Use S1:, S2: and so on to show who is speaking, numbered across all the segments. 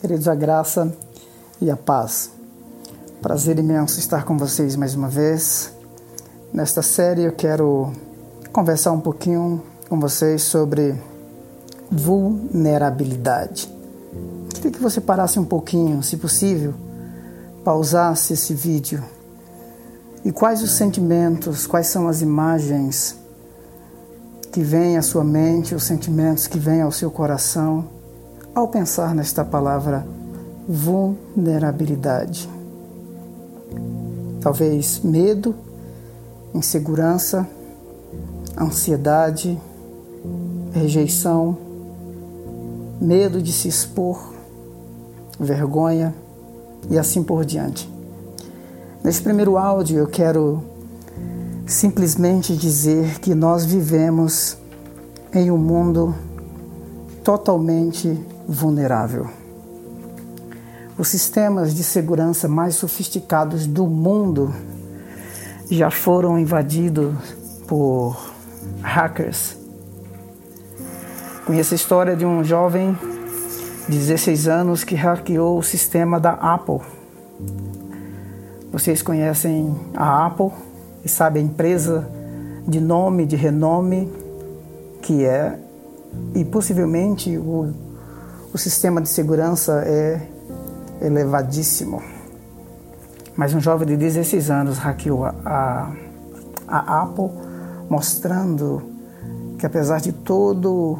S1: Queridos, a graça e a paz. Prazer imenso estar com vocês mais uma vez. Nesta série eu quero conversar um pouquinho com vocês sobre vulnerabilidade. Queria que você parasse um pouquinho, se possível, pausasse esse vídeo. E quais os sentimentos, quais são as imagens que vêm à sua mente, os sentimentos que vêm ao seu coração ao pensar nesta palavra vulnerabilidade. Talvez medo, insegurança, ansiedade, rejeição, medo de se expor, vergonha e assim por diante. Neste primeiro áudio eu quero simplesmente dizer que nós vivemos em um mundo totalmente vulnerável. Os sistemas de segurança mais sofisticados do mundo já foram invadidos por hackers. Conheço a história de um jovem de 16 anos que hackeou o sistema da Apple. Vocês conhecem a Apple e sabem a empresa de nome, de renome que é, e possivelmente o o sistema de segurança é elevadíssimo. Mas um jovem de 16 anos hackeou a, a, a Apple, mostrando que apesar de todo,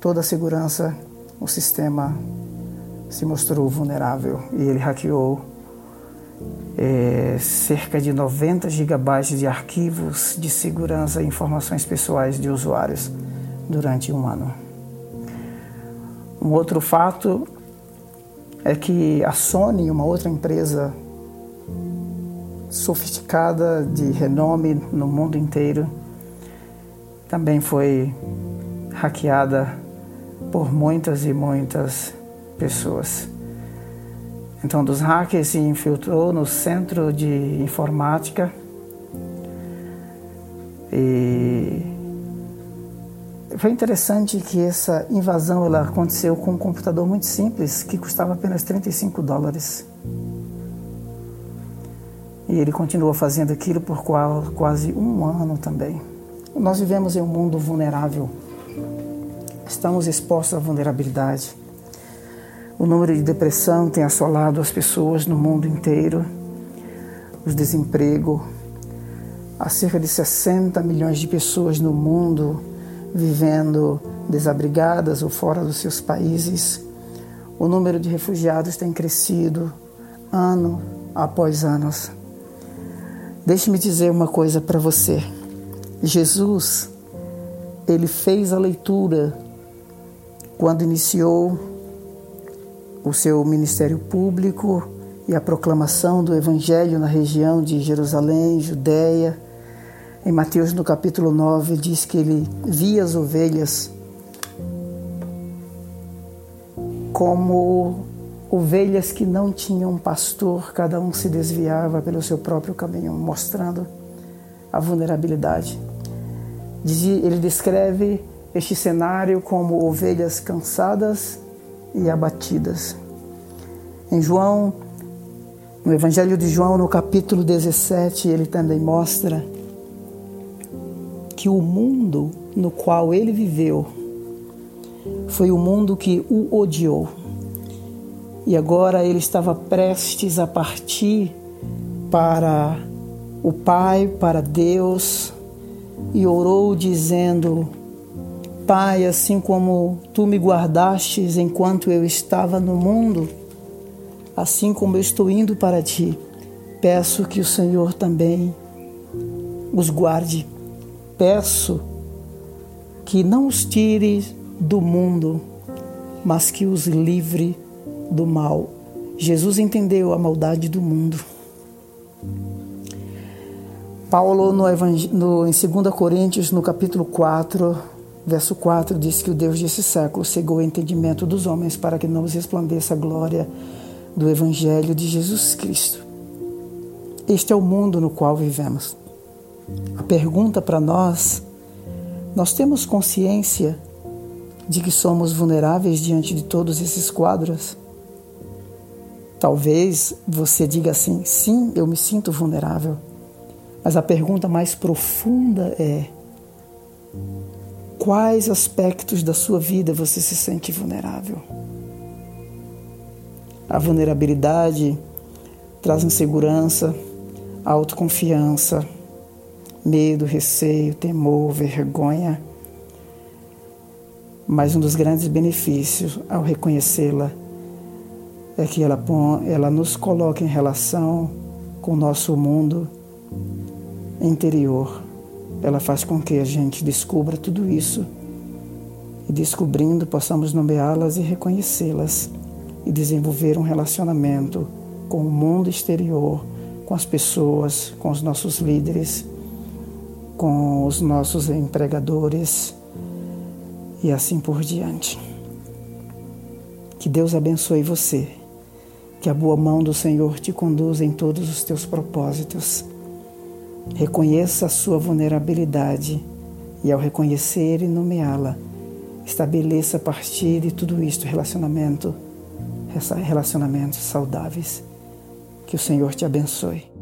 S1: toda a segurança, o sistema se mostrou vulnerável e ele hackeou é, cerca de 90 gigabytes de arquivos de segurança e informações pessoais de usuários durante um ano. Um outro fato é que a Sony, uma outra empresa sofisticada de renome no mundo inteiro, também foi hackeada por muitas e muitas pessoas. Então, dos hackers se infiltrou no centro de informática e foi interessante que essa invasão ela aconteceu com um computador muito simples que custava apenas 35 dólares. E ele continua fazendo aquilo por quase um ano também. Nós vivemos em um mundo vulnerável. Estamos expostos à vulnerabilidade. O número de depressão tem assolado as pessoas no mundo inteiro. O desemprego. Há cerca de 60 milhões de pessoas no mundo vivendo desabrigadas ou fora dos seus países. O número de refugiados tem crescido ano após ano. Deixe-me dizer uma coisa para você. Jesus, ele fez a leitura quando iniciou o seu ministério público e a proclamação do evangelho na região de Jerusalém, Judéia, em Mateus, no capítulo 9, diz que ele via as ovelhas como ovelhas que não tinham pastor, cada um se desviava pelo seu próprio caminho, mostrando a vulnerabilidade. Ele descreve este cenário como ovelhas cansadas e abatidas. Em João, no Evangelho de João, no capítulo 17, ele também mostra que o mundo no qual ele viveu foi o mundo que o odiou. E agora ele estava prestes a partir para o Pai, para Deus, e orou dizendo: Pai, assim como tu me guardastes enquanto eu estava no mundo, assim como eu estou indo para ti, peço que o Senhor também os guarde peço que não os tire do mundo, mas que os livre do mal. Jesus entendeu a maldade do mundo. Paulo, no, no, em 2 Coríntios, no capítulo 4, verso 4, diz que o Deus desse século cegou o entendimento dos homens para que não os resplandeça a glória do Evangelho de Jesus Cristo. Este é o mundo no qual vivemos. A pergunta para nós: nós temos consciência de que somos vulneráveis diante de todos esses quadros? Talvez você diga assim: sim, eu me sinto vulnerável. Mas a pergunta mais profunda é: quais aspectos da sua vida você se sente vulnerável? A vulnerabilidade traz insegurança, autoconfiança, medo, receio, temor, vergonha. Mas um dos grandes benefícios ao reconhecê-la é que ela, ela nos coloca em relação com o nosso mundo interior. Ela faz com que a gente descubra tudo isso e, descobrindo, possamos nomeá-las e reconhecê-las e desenvolver um relacionamento com o mundo exterior, com as pessoas, com os nossos líderes, com os nossos empregadores e assim por diante. Que Deus abençoe você que a boa mão do Senhor te conduza em todos os teus propósitos. Reconheça a sua vulnerabilidade e, ao reconhecer e nomeá-la, estabeleça a partir de tudo isto relacionamento, relacionamentos saudáveis. Que o Senhor te abençoe.